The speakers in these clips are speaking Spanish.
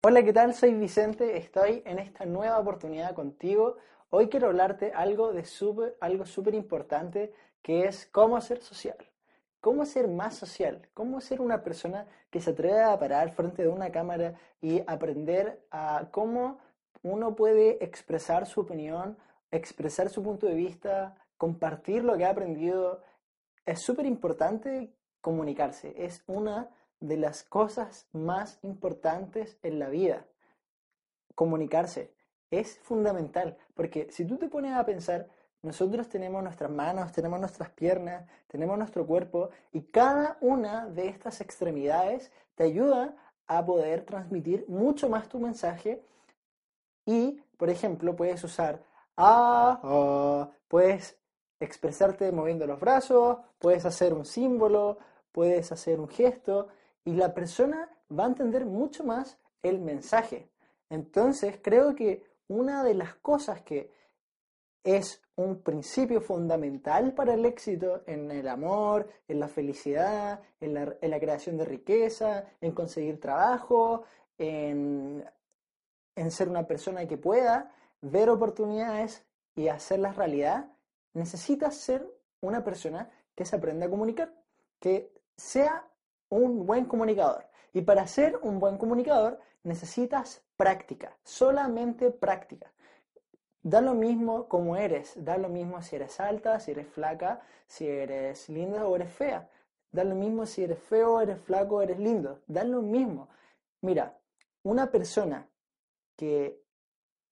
Hola, ¿qué tal? Soy Vicente, estoy en esta nueva oportunidad contigo. Hoy quiero hablarte algo de super, algo súper importante que es cómo ser social. Cómo ser más social, cómo ser una persona que se atreve a parar frente de una cámara y aprender a cómo uno puede expresar su opinión, expresar su punto de vista, compartir lo que ha aprendido. Es súper importante comunicarse, es una de las cosas más importantes en la vida. Comunicarse es fundamental, porque si tú te pones a pensar, nosotros tenemos nuestras manos, tenemos nuestras piernas, tenemos nuestro cuerpo y cada una de estas extremidades te ayuda a poder transmitir mucho más tu mensaje y, por ejemplo, puedes usar ah, ah puedes expresarte moviendo los brazos, puedes hacer un símbolo, puedes hacer un gesto y la persona va a entender mucho más el mensaje. Entonces, creo que una de las cosas que es un principio fundamental para el éxito en el amor, en la felicidad, en la, creación de riqueza, en conseguir trabajo, en, en ser una persona que pueda ver oportunidades y hacerlas realidad, necesitas ser una persona que se aprenda a comunicar, que sea un buen comunicador. Y para ser un buen comunicador necesitas práctica, solamente práctica. Da lo mismo como eres, da lo mismo si eres alta, si eres flaca, si eres linda o eres fea. Da lo mismo si eres feo, eres flaco, eres lindo. Da lo mismo. Mira, una persona que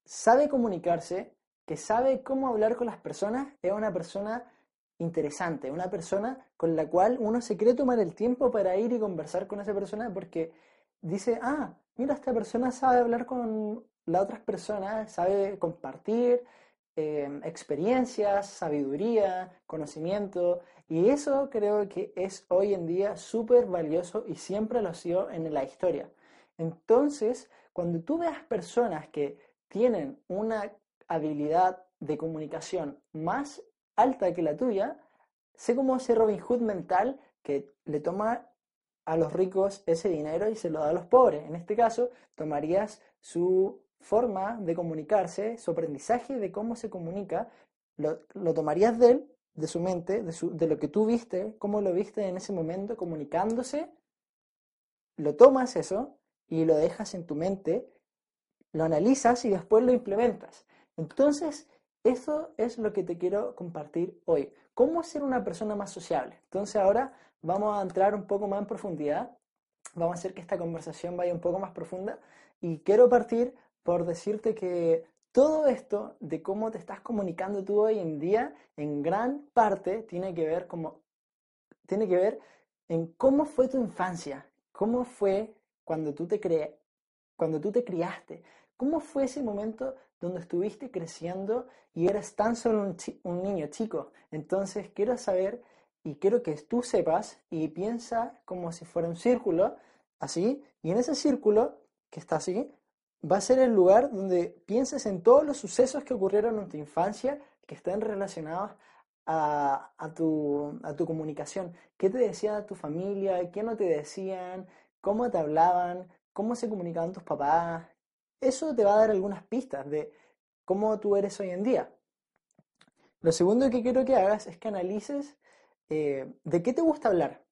sabe comunicarse, que sabe cómo hablar con las personas, es una persona interesante, una persona con la cual uno se quiere tomar el tiempo para ir y conversar con esa persona porque dice, ah, mira, esta persona sabe hablar con las otras personas, sabe compartir em, experiencias, sabiduría, conocimiento, y eso creo que es hoy en día súper valioso y siempre lo ha sido en la historia. Entonces, cuando tú veas personas que tienen una habilidad de comunicación más alta que la tuya, sé cómo ese Robin Hood mental que le toma a los ricos ese dinero y se lo da a los pobres. En este caso, tomarías su forma de comunicarse, su aprendizaje de cómo se comunica, lo, tomarías de él, de su mente, de lo que tú viste, cómo lo viste en ese momento comunicándose, lo tomas eso y lo dejas en tu mente, lo analizas y después lo implementas. Entonces, eso es lo que te quiero compartir hoy. ¿Cómo ser una persona más sociable? Entonces ahora vamos a entrar un poco más en profundidad. Vamos a hacer que esta conversación vaya un poco más profunda. Y quiero partir por decirte que todo esto de cómo te estás comunicando tú hoy en día, en gran parte tiene que ver como tiene que ver en cómo fue tu infancia, cómo fue cuando tú te cuando tú te criaste, cómo fue ese momento donde estuviste creciendo y eras tan solo un, niño chico. Entonces quiero saber y quiero que tú sepas y piensa como si fuera un círculo, así, y en ese círculo que está así, va a ser el lugar donde pienses en todos los sucesos que ocurrieron en tu infancia que estén relacionados a, tu, a tu comunicación. ¿Qué te decía tu familia? ¿Qué no te decían? ¿Cómo te hablaban? ¿Cómo se comunicaban tus papás? Eso te va a dar algunas pistas de cómo tú eres hoy en día. Lo segundo que quiero que hagas es que analices eh, de qué te gusta hablar.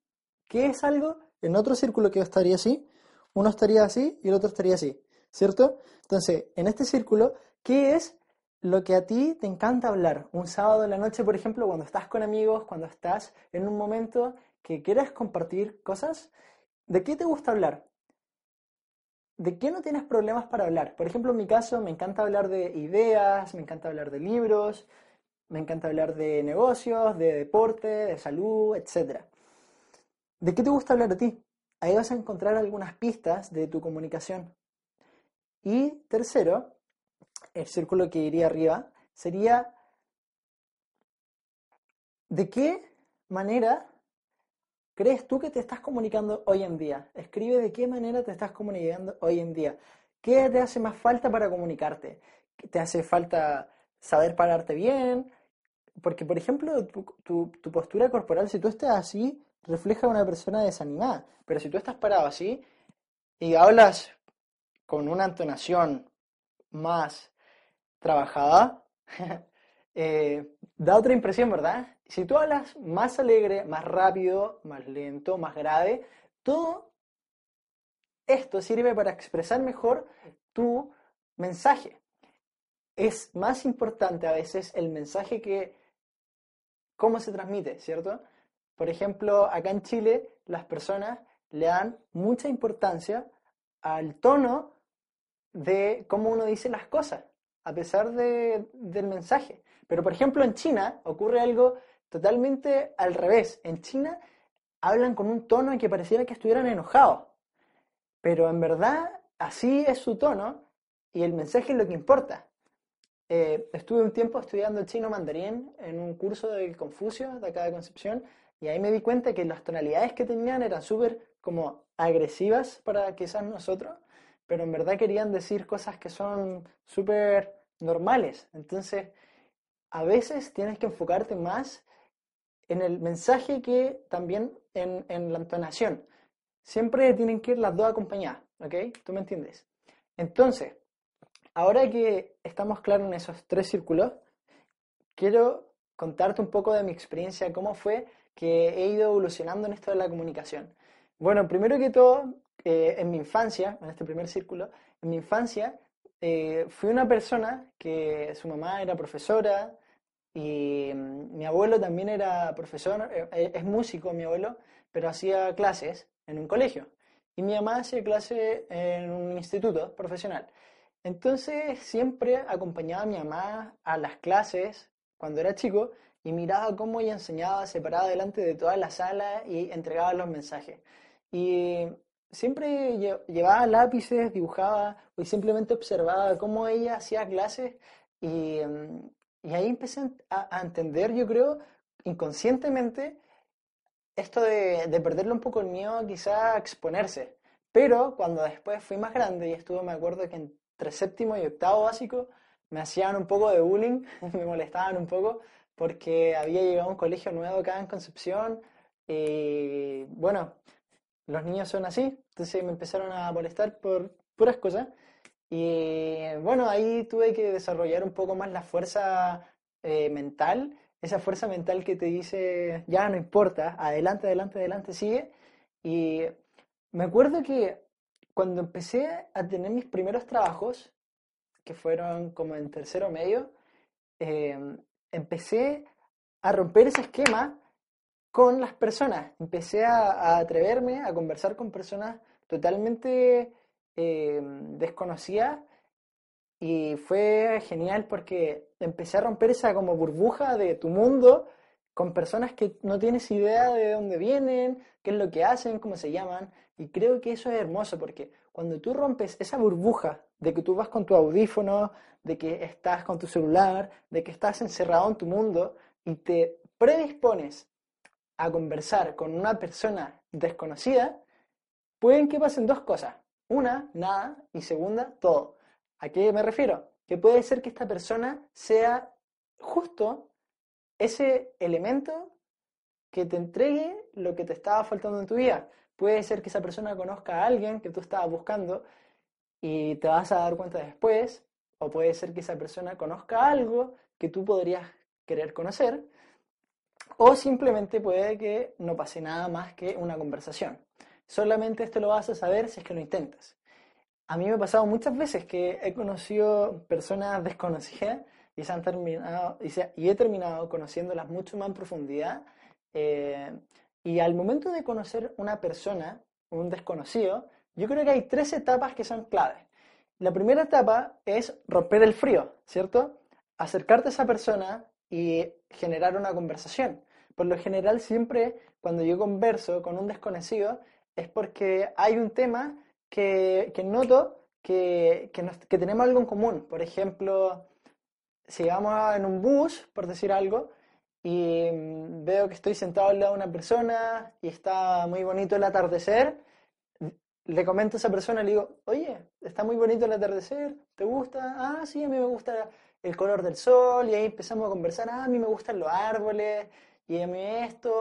¿Qué es algo? En otro círculo que estaría así, uno estaría así y el otro estaría así, ¿cierto? Entonces, en este círculo, ¿qué es lo que a ti te encanta hablar? Un sábado en la noche, por ejemplo, cuando estás con amigos, cuando estás en un momento que quieras compartir cosas, ¿de qué te gusta hablar? ¿De qué no tienes problemas para hablar? Por ejemplo, en mi caso, me encanta hablar de ideas, me encanta hablar de libros, me encanta hablar de negocios, de deporte, de salud, etc. ¿De qué te gusta hablar a ti? Ahí vas a encontrar algunas pistas de tu comunicación. Y tercero, el círculo que iría arriba, sería ¿de qué manera crees tú que te estás comunicando hoy en día? Escribe de qué manera te estás comunicando hoy en día. ¿Qué te hace más falta para comunicarte? ¿Te hace falta saber pararte bien? Porque, por ejemplo, tu, postura corporal, si tú estás así, refleja a una persona desanimada. Pero si tú estás parado así y hablas con una entonación más trabajada, eh, da otra impresión, ¿verdad? Si tú hablas más alegre, más rápido, más lento, más grave, todo esto sirve para expresar mejor tu mensaje. Es más importante a veces el mensaje que cómo se transmite, ¿cierto? Por ejemplo, acá en Chile las personas le dan mucha importancia al tono de cómo uno dice las cosas, a pesar del mensaje. Pero, por ejemplo, en China ocurre algo totalmente al revés. En China hablan con un tono en que pareciera que estuvieran enojados. Pero en verdad así es su tono y el mensaje es lo que importa. Eh, estuve un tiempo estudiando chino mandarín en un curso de Confucio, de acá de Concepción, y ahí me di cuenta que las tonalidades que tenían eran súper como agresivas para quizás nosotros, pero en verdad querían decir cosas que son súper normales. Entonces, a veces tienes que enfocarte más en el mensaje que también en, la entonación. Siempre tienen que ir las dos acompañadas, ¿ok? ¿Tú me entiendes? Entonces, ahora que estamos claros en esos tres círculos, quiero contarte un poco de mi experiencia, cómo fue que he ido evolucionando en esto de la comunicación. Bueno, primero que todo, eh, en mi infancia, en este primer círculo, en mi infancia eh, fui una persona que su mamá era profesora y mm, mi abuelo también era profesor, eh, es músico mi abuelo, pero hacía clases en un colegio y mi mamá hacía clase en un instituto profesional. Entonces siempre acompañaba a mi mamá a las clases cuando era chico y miraba cómo ella enseñaba separada delante de toda la sala y entregaba los mensajes. Y siempre llevaba lápices, dibujaba y simplemente observaba cómo ella hacía clases y, y ahí empecé a, entender, yo creo, inconscientemente, esto de, de perderle un poco el miedo quizá a exponerse. Pero cuando después fui más grande y estuve, me acuerdo que entre séptimo y octavo básico, me hacían un poco de bullying, me molestaban un poco, porque había llegado a un colegio nuevo acá en Concepción y bueno, los niños son así, entonces me empezaron a molestar por puras cosas. Y bueno, ahí tuve que desarrollar un poco más la fuerza eh, mental, esa fuerza mental que te dice, ya no importa, adelante, adelante, adelante, sigue. Y me acuerdo que cuando empecé a tener mis primeros trabajos, que fueron como en tercero medio, eh, empecé a romper ese esquema con las personas. Empecé a, atreverme a conversar con personas totalmente eh, desconocidas y fue genial porque empecé a romper esa como burbuja de tu mundo con personas que no tienes idea de dónde vienen, qué es lo que hacen, cómo se llaman. Y creo que eso es hermoso porque cuando tú rompes esa burbuja de que tú vas con tu audífono, de que estás con tu celular, de que estás encerrado en tu mundo y te predispones a conversar con una persona desconocida, pueden que pasen dos cosas. Una, nada, y segunda, todo. ¿A qué me refiero? Que puede ser que esta persona sea justo ese elemento que te entregue lo que te estaba faltando en tu vida. Puede ser que esa persona conozca a alguien que tú estabas buscando y te vas a dar cuenta después, o puede ser que esa persona conozca algo que tú podrías querer conocer o simplemente puede que no pase nada más que una conversación. Solamente esto lo vas a saber si es que lo intentas. A mí me ha pasado muchas veces que he conocido personas desconocidas y, se han terminado, y, he terminado conociéndolas mucho más en profundidad. Eh, y al momento de conocer una persona, un desconocido, yo creo que hay tres etapas que son claves. La primera etapa es romper el frío, ¿cierto? Acercarte a esa persona y generar una conversación. Por lo general, siempre cuando yo converso con un desconocido es porque hay un tema que, que noto que, que, tenemos algo en común. Por ejemplo, si vamos en un bus, por decir algo, y mm, veo que estoy sentado al lado de una persona y está muy bonito el atardecer, le comento a esa persona, le digo, oye, está muy bonito el atardecer, ¿te gusta? Ah, sí, a mí me gusta el color del sol, y ahí empezamos a conversar, ah, a mí me gustan los árboles, y a mí esto,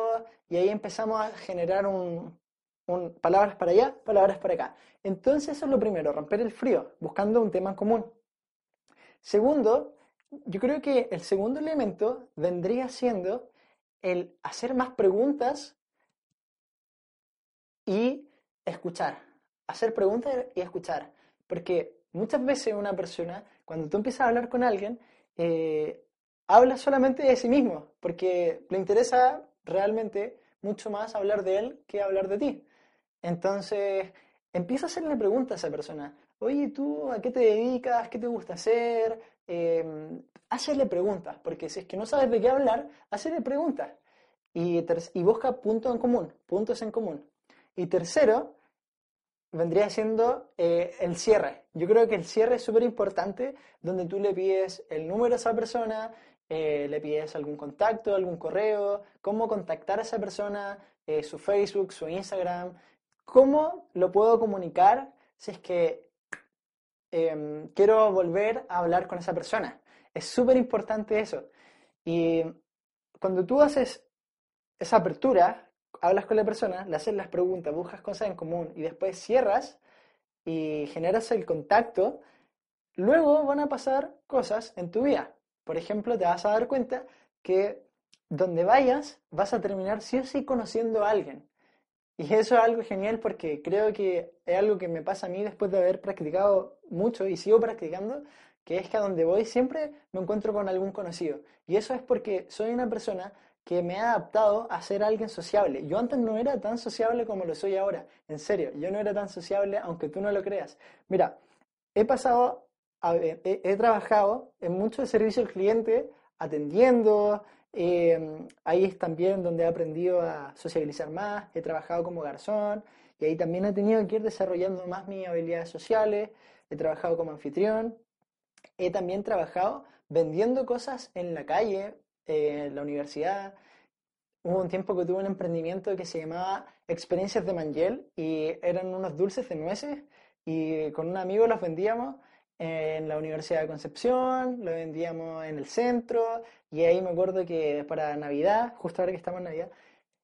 y ahí empezamos a generar un, palabras para allá, palabras para acá. Entonces eso es lo primero, romper el frío, buscando un tema en común. Segundo, yo creo que el segundo elemento vendría siendo el hacer más preguntas y escuchar. Hacer preguntas y escuchar. Porque muchas veces una persona, cuando tú empiezas a hablar con alguien, eh, habla solamente de sí mismo, porque le interesa realmente mucho más hablar de él que hablar de ti. Entonces, empieza a hacerle preguntas a esa persona. Oye, ¿tú a qué te dedicas? ¿Qué te gusta hacer? Eh, hacerle preguntas, porque si es que no sabes de qué hablar, hacerle preguntas. Y busca puntos en común, puntos en común. Y tercero, vendría siendo eh, el cierre. Yo creo que el cierre es súper importante, donde tú le pides el número a esa persona, eh, le pides algún contacto, algún correo, cómo contactar a esa persona, eh, su Facebook, su Instagram, cómo lo puedo comunicar si es que em, quiero volver a hablar con esa persona. Es súper importante eso. Y cuando tú haces esa apertura, hablas con la persona, le haces las preguntas, buscas cosas en común y después cierras y generas el contacto, luego van a pasar cosas en tu vida. Por ejemplo, te vas a dar cuenta que donde vayas vas a terminar sí o sí conociendo a alguien. Y eso es algo genial porque creo que es algo que me pasa a mí después de haber practicado mucho y sigo practicando, que es que a donde voy siempre me encuentro con algún conocido. Y eso es porque soy una persona que me ha adaptado a ser alguien sociable. Yo antes no era tan sociable como lo soy ahora. En serio, yo no era tan sociable aunque tú no lo creas. Mira, he pasado, he, trabajado en mucho servicio al cliente, atendiendo, eh, ahí es también donde he aprendido a socializar más, he trabajado como garzón y ahí también he tenido que ir desarrollando más mis habilidades sociales, he trabajado como anfitrión, he también trabajado vendiendo cosas en la calle, eh, en la universidad. Hubo un tiempo que tuve un emprendimiento que se llamaba Experiencias de Mangel y eran unos dulces de nueces y con un amigo los vendíamos en la Universidad de Concepción, los vendíamos en el centro y ahí me acuerdo que para Navidad, justo ahora que estamos en Navidad,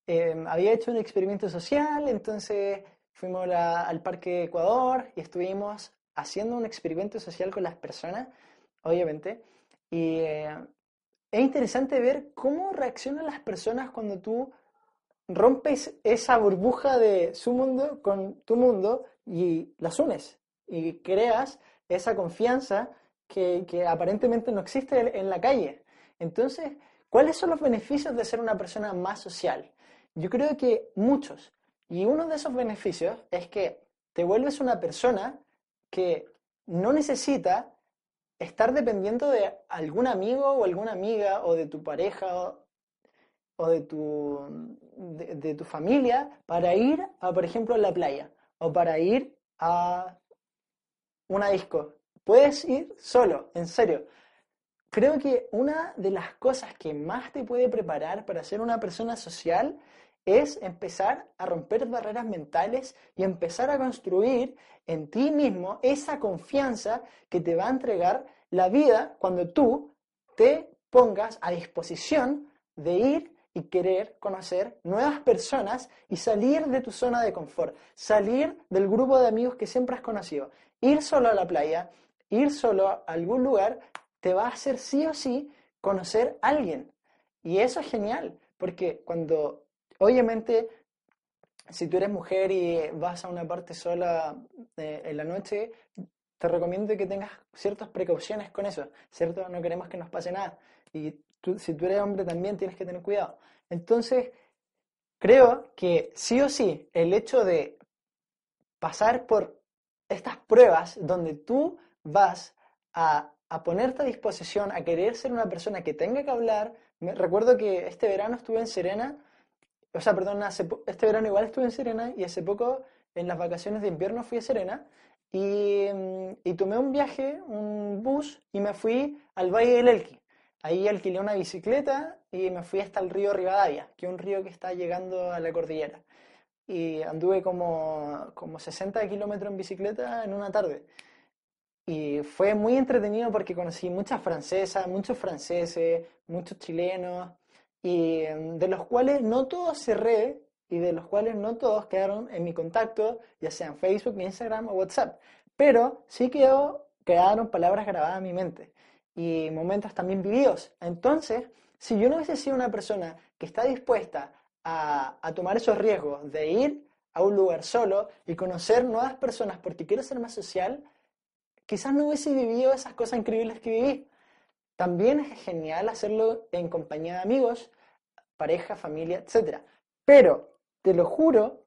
eh, había hecho un experimento social, entonces fuimos la- al Parque Ecuador y estuvimos haciendo un experimento social con las personas, obviamente, y eh, es interesante ver cómo reaccionan las personas cuando tú rompes esa burbuja de su mundo con tu mundo y las unes y creas esa confianza que, aparentemente no existe en- la calle. Entonces, ¿cuáles son los beneficios de ser una persona más social? Yo creo que muchos. Y uno de esos beneficios es que te vuelves una persona que no necesita estar dependiendo de algún amigo o alguna amiga o de tu pareja o, de, tu, de tu familia para ir, a, por ejemplo, a la playa o para ir a una disco. Puedes ir solo, en serio. Creo que una de las cosas que más te puede preparar para ser una persona social es empezar a romper barreras mentales y empezar a construir en ti mismo esa confianza que te va a entregar la vida cuando tú te pongas a disposición de ir y querer conocer nuevas personas y salir de tu zona de confort, salir del grupo de amigos que siempre has conocido. Ir solo a la playa, ir solo a algún lugar, te va a hacer sí o sí conocer a alguien. Y eso es genial, porque cuando, obviamente, si tú eres mujer y vas a una parte sola eh, en la noche, te recomiendo que tengas ciertas precauciones con eso, ¿cierto? No queremos que nos pase nada. Y tú- si tú eres hombre también tienes que tener cuidado. Entonces, creo que sí o sí, el hecho de pasar por estas pruebas donde tú vas a, a ponerte a disposición, a querer ser una persona que tenga que hablar. Me, recuerdo que este verano estuve en Serena, o sea, perdón, este verano igual estuve en Serena y hace poco en las vacaciones de invierno fui a Serena y, mm, y tomé un viaje, un bus, y me fui al Valle del Elqui. Ahí alquilé una bicicleta y me fui hasta el río Rivadavia, que es un río que está llegando a la cordillera. Y anduve como, como 60 kilómetros en bicicleta en una tarde. Y fue muy entretenido porque conocí muchas francesas, muchos franceses, muchos chilenos, y mm, de los cuales no todos cerré y de los cuales no todos quedaron en mi contacto, ya sea en Facebook, Instagram o WhatsApp. Pero sí quedó, quedaron palabras grabadas en mi mente y momentos también vividos. Entonces, si yo no hubiese sido una persona que está dispuesta a, tomar esos riesgos de ir a un lugar solo y conocer nuevas personas porque quiero ser más social, quizás no hubiese vivido esas cosas increíbles que viví. También es genial hacerlo en compañía de amigos, pareja, familia, etc. Pero te lo juro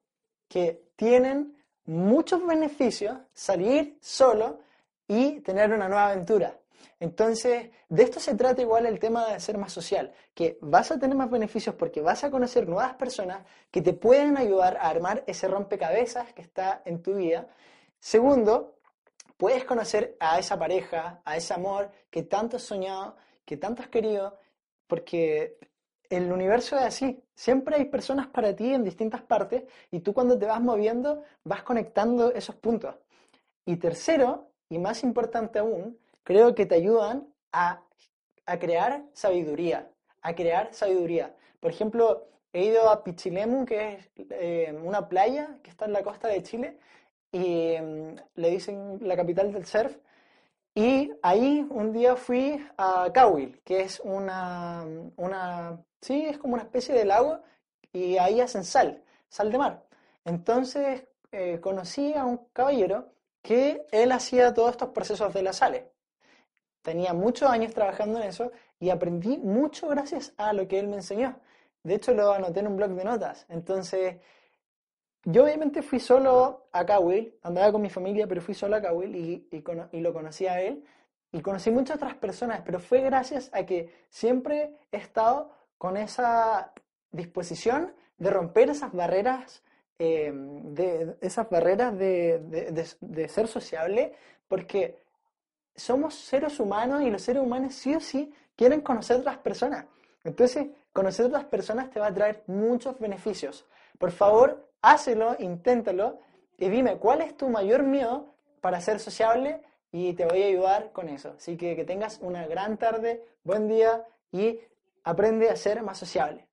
que tienen muchos beneficios salir solo y tener una nueva aventura. Entonces, de esto se trata igual el tema de ser más social, que vas a tener más beneficios porque vas a conocer nuevas personas que te pueden ayudar a armar ese rompecabezas que está en tu vida. Segundo, puedes conocer a esa pareja, a ese amor que tanto has soñado, que tanto has querido, porque el universo es así. Siempre hay personas para ti en distintas partes y tú cuando te vas moviendo vas conectando esos puntos. Y tercero, y más importante aún, creo que te ayudan a, crear sabiduría, a crear sabiduría. Por ejemplo, he ido a Pichilemu, que es eh, una playa que está en la costa de Chile, y mm, le dicen la capital del surf. Y ahí un día fui a Cowell, que es una, una, sí, es como una especie de lago, y ahí hacen sal, sal de mar. Entonces eh, conocí a un caballero que él hacía todos estos procesos de las sales. Tenía muchos años trabajando en eso y aprendí mucho gracias a lo que él me enseñó. De hecho, lo anoté en un blog de notas. Entonces, yo obviamente fui solo a Cowell, andaba con mi familia, pero fui solo a Cowell y, y, lo conocí a él. Y conocí muchas otras personas, pero fue gracias a que siempre he estado con esa disposición de romper esas barreras, eh, de, esas barreras de, de, de ser sociable, porque somos seres humanos y los seres humanos sí o sí quieren conocer a otras personas. Entonces, conocer a otras personas te va a traer muchos beneficios. Por favor, hácelo, inténtalo y dime cuál es tu mayor miedo para ser sociable y te voy a ayudar con eso. Así que que tengas una gran tarde, buen día y aprende a ser más sociable.